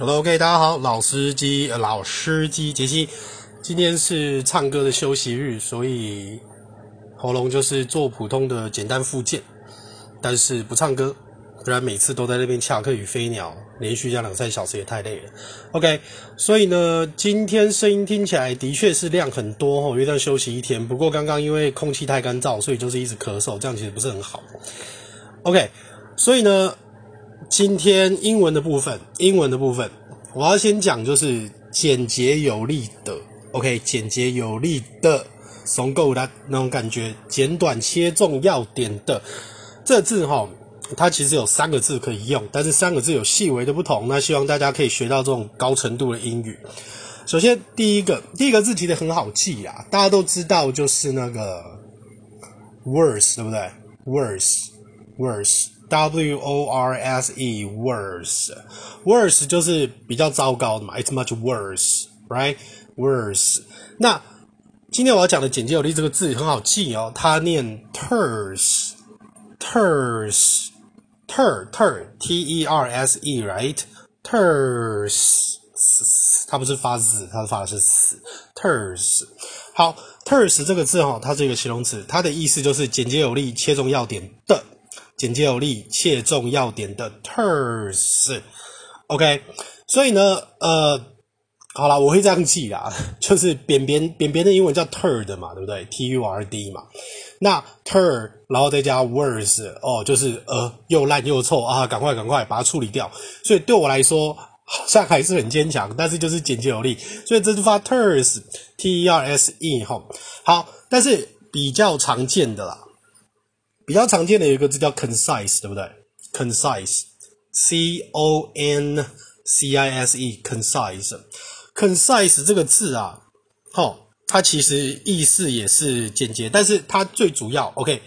Hello, K，大家好，老司机，老司机杰西，今天是唱歌的休息日，所以喉咙就是做普通的简单复健，但是不唱歌，不然每次都在那边恰克与飞鸟，连续这样两三小时也太累了。OK，所以呢，今天声音听起来的确是量很多哦，因为在休息一天。不过刚刚因为空气太干燥，所以就是一直咳嗽，这样其实不是很好。OK，所以呢。今天英文的部分，英文的部分，我要先讲就是简洁有力的，OK，简洁有力的，怂够的那种感觉，简短切中要点的。这字哈，它其实有三个字可以用，但是三个字有细微的不同。那希望大家可以学到这种高程度的英语。首先第一个，第一个字其实很好记啊，大家都知道就是那个 worse，对不对？worse，worse。W O R S E worse worse 就是比较糟糕的嘛，It's much worse, right? Worse。那今天我要讲的简洁有力这个字很好记哦，它念 terse terse ter ter T E R S E right terse 它不是发字，它是发的是死 terse。好 terse 这个字哈，它是一个形容词，它的意思就是简洁有力，切中要点的。简洁有力、切中要点的 terse，OK，所以呢，呃，好啦，我会这样记啦，就是扁扁扁扁的英文叫 turd 嘛，对不对？T U R D 嘛，那 turd 然后再加 worse，哦，就是呃又烂又臭啊，赶快赶快把它处理掉。所以对我来说，好像还是很坚强，但是就是简洁有力，所以这就发 terse，T E R S E 吼，好，但是比较常见的啦。比较常见的有一个字叫 concise，对不对？concise，c o n c i s e，concise，concise 这个字啊，齁，它其实意思也是简洁，但是它最主要，OK，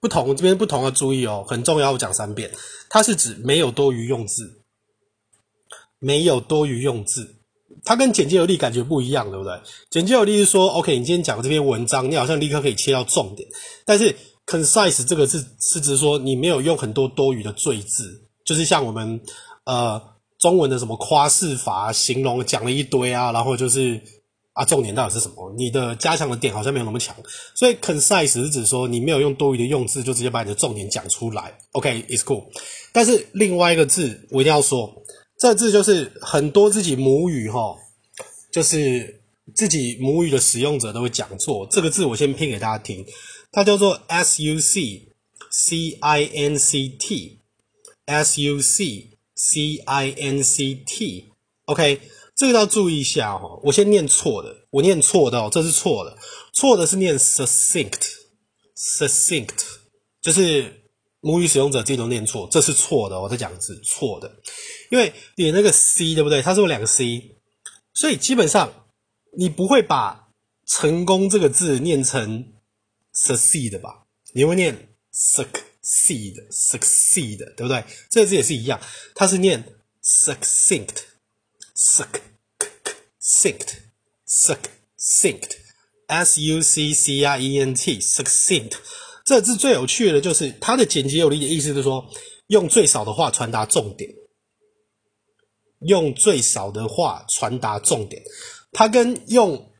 不同这边不同的注意哦，很重要，我讲三遍，它是指没有多余用字，没有多余用字，它跟简洁有力感觉不一样，对不对？简洁有力是说，OK，你今天讲的这篇文章，你好像立刻可以切到重点，但是 concise 这个字是指说你没有用很多多余的赘字，就是像我们呃中文的什么夸饰法形容讲了一堆啊，然后就是啊重点到底是什么？你的加强的点好像没有那么强，所以 concise 是指说你没有用多余的用字，就直接把你的重点讲出来。OK，it's cool。但是另外一个字我一定要说，这字就是很多自己母语齁，就是自己母语的使用者都会讲错。这个字我先拼给大家听。它叫做 S U C C I N C T，S U C C I N C T，OK，这个要注意一下哦。我先念错的，我念错的哦，这是错的，错的是念 succinct，succinct，就是母语使用者自己都念错，这是错的，我在讲的是错的，因为你那个 C 对不对？它是有两个 C，所以基本上你不会把成功这个字念成。Succeed 吧，你会念 succeed，succeed，对不对？这个字也是一样，它是念 succinct，succinct，succinct，s u c c i e n t，succinct。这个字最有趣的就是它的简洁有力的意思，就是说用最少的话传达重点，用最少的话传达重点。它跟用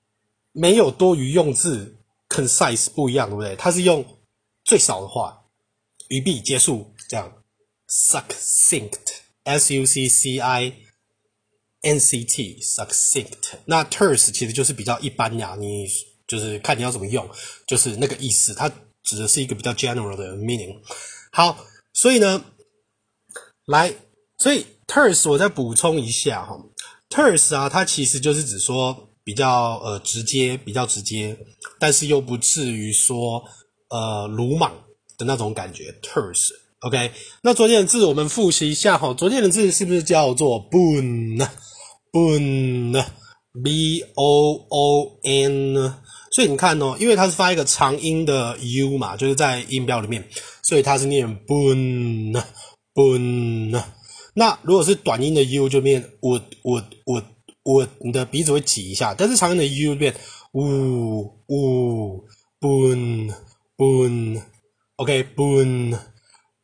没有多余用字。Concise 不一样，对不对？它是用最少的话，语毕结束这样。succinct，s u c c i n c t，succinct。那 terse 其实就是比较一般呀，你就是看你要怎么用，就是那个意思。它指的是一个比较 general 的 meaning。好，所以呢，来，所以 terse 我再补充一下哈，terse 啊，它其实就是指说。比较呃直接，比较直接，但是又不至于说呃鲁莽的那种感觉。terse，OK？那昨天的字我们复习一下哈，昨天的字是不是叫做 boon？boon，b o o n。所以你看哦，因为它是发一个长音的 u 嘛，就是在音标里面，所以它是念 boon，boon。那如果是短音的 u 就变 would would would。我你的鼻子会挤一下，但是长音的 u 变呜呜 boon boon OK boon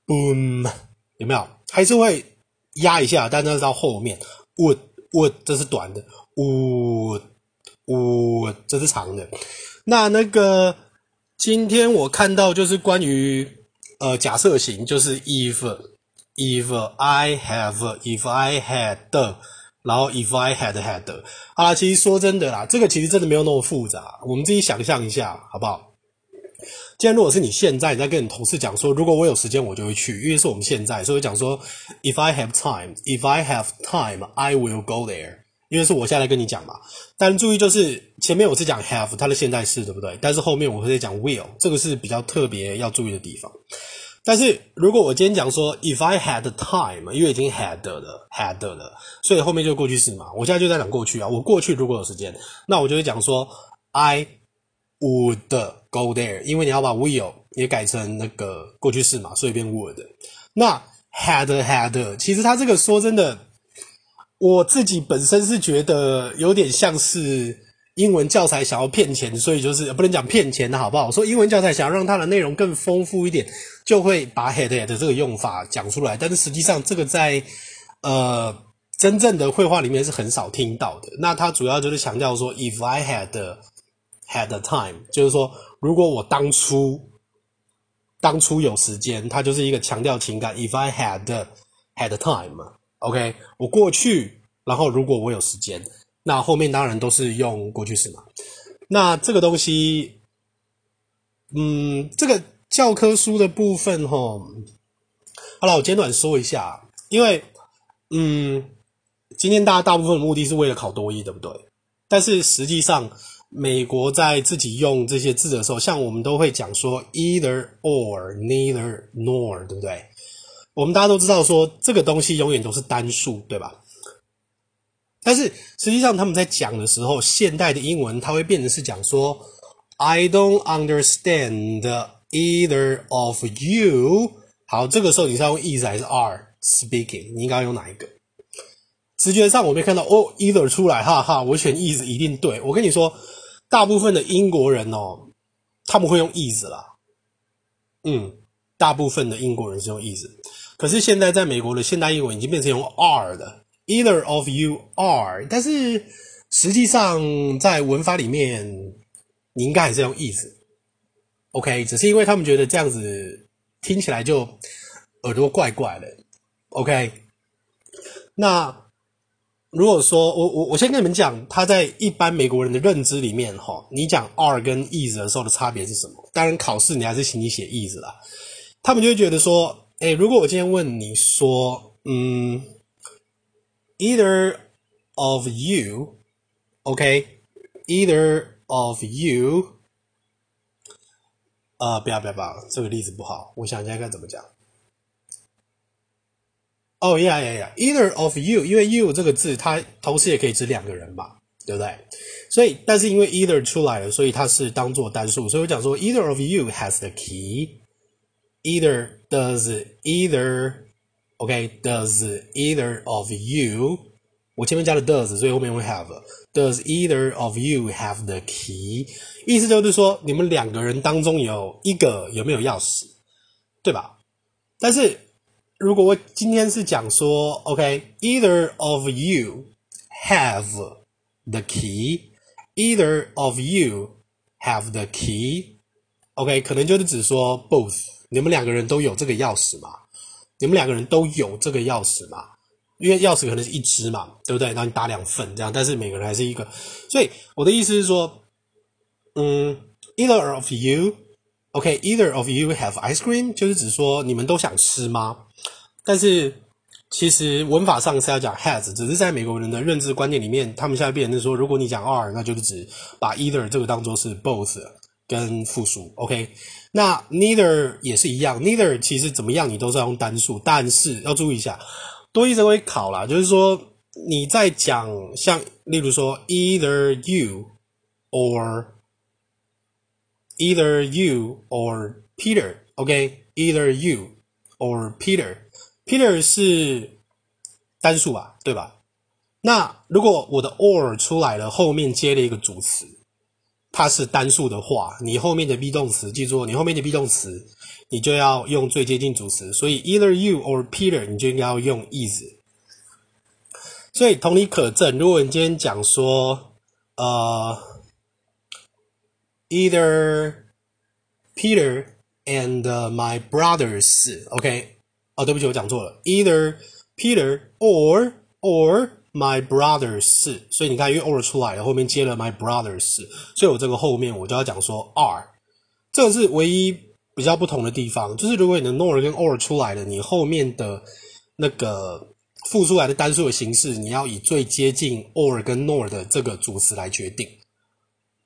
boon 有没有？还是会压一下，但那是到后面，wood wood 这是短的，wood wood 这是长的。那那个今天我看到就是关于呃假设型，就是 if if I have if I had 然后 if I had had 好啦，其实说真的啦，这个其实真的没有那么复杂，我们自己想象一下好不好？既然如果是你现在你在跟你同事讲说，如果我有时间我就会去，因为是我们现在，所以讲说 if I have time if I have time I will go there。因为是我现在跟你讲嘛，但注意就是前面我是讲 have 它的现在式，对不对？但是后面我会讲 will，这个是比较特别要注意的地方。但是如果我今天讲说 if I had time，因为已经 had 了 had 了，所以后面就过去式嘛。我现在就在讲过去啊，我过去如果有时间，那我就会讲说 I would go there，因为你要把 will 也改成那个过去式嘛，所以变 would。那 had had，其实它这个说真的。我自己本身是觉得有点像是英文教材想要骗钱，所以就是不能讲骗钱的好不好？说英文教材想要让它的内容更丰富一点，就会把 had had 这个用法讲出来。但是实际上，这个在呃真正的绘画里面是很少听到的。那它主要就是强调说，if I had had the time，就是说如果我当初当初有时间，它就是一个强调情感。if I had had time。OK，我过去，然后如果我有时间，那后面当然都是用过去式嘛。那这个东西，嗯，这个教科书的部分吼，好了，我简短说一下，因为，嗯，今天大家大部分的目的是为了考多一，对不对？但是实际上，美国在自己用这些字的时候，像我们都会讲说 either or neither nor，对不对？我们大家都知道说这个东西永远都是单数，对吧？但是实际上他们在讲的时候，现代的英文它会变成是讲说 I don't understand either of you。好，这个时候你是要用 is 还是 are speaking？你应该用哪一个？直觉上我没看到哦，either 出来，哈哈，我选 is 一定对。我跟你说，大部分的英国人哦，他们会用 is 啦。嗯，大部分的英国人是用 is。可是现在在美国的现代英文已经变成用 are 的，either of you are，但是实际上在文法里面，你应该还是用 is，OK，只是因为他们觉得这样子听起来就耳朵怪怪的，OK。那如果说我我我先跟你们讲，他在一般美国人的认知里面，哈，你讲 are 跟 is 的时候的差别是什么？当然考试你还是请你写 is 啦，他们就会觉得说。诶，如果我今天问你说，嗯 ，either of you，OK，either of you，呃，不要不要不要，这个例子不好，我想一下该怎么讲。哦呀呀呀，either of you，因为 you 这个字它同时也可以指两个人嘛，对不对？所以，但是因为 either 出来了，所以它是当做单数，所以我讲说 either of you has the key。Either does either OK does either of you 我前面加了 does，所以后面会 have does either of you have the key？意思就是说你们两个人当中有一个有没有钥匙，对吧？但是如果我今天是讲说 OK either of you have the key，either of you have the key OK 可能就是指说 both。你们两个人都有这个钥匙吗？ 你们两个人都有这个钥匙嘛？因为钥匙可能是一只嘛，对不对？然后你打两份这样，但是每个人还是一个。所以我的意思是说，嗯，either of you，OK，either of you have ice cream，就是指说你们都想吃吗？但是其实文法上是要讲 has，只是在美国人的认知观念里面，他们现在变成说，如果你讲 are，那就是指把 either 这个当做是 both 跟复数，OK。那 neither 也是一样，neither 其实怎么样你都是要用单数，但是要注意一下，多益这会考啦，就是说你在讲像例如说 either you or either you or Peter，OK，either you or Peter，Peter 是单数吧，对吧？那如果我的 or 出来了，后面接了一个主词。它是单数的话，你后面的 be 动词，记住，你后面的 be 动词，你就要用最接近主词。所以 either you or Peter，你就应该要用 is。所以同理可证，如果你今天讲说，呃，either Peter and my brothers，OK，哦，对不起，我讲错了，either Peter or or my brothers，所以你看，因为 or 出来了，后面接了 my brothers，所以我这个后面我就要讲说 are，这个是唯一比较不同的地方，就是如果你的 nor 跟 or 出来了，你后面的那个复出来的单数的形式，你要以最接近 or 跟 nor 的这个主词来决定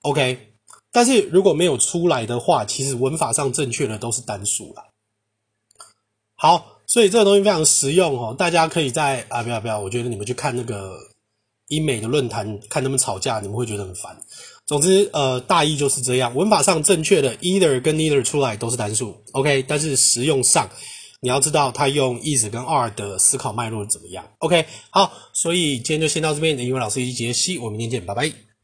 ，OK，但是如果没有出来的话，其实文法上正确的都是单数了。好。所以这个东西非常实用哦，大家可以在啊，不要不要，我觉得你们去看那个英美的论坛，看他们吵架，你们会觉得很烦。总之，呃，大意就是这样，文法上正确的 either 跟 neither 出来都是单数，OK，但是实用上你要知道它用 is 跟 are 的思考脉络怎么样，OK。好，所以今天就先到这边，英文老师机杰西，我们明天见，拜拜。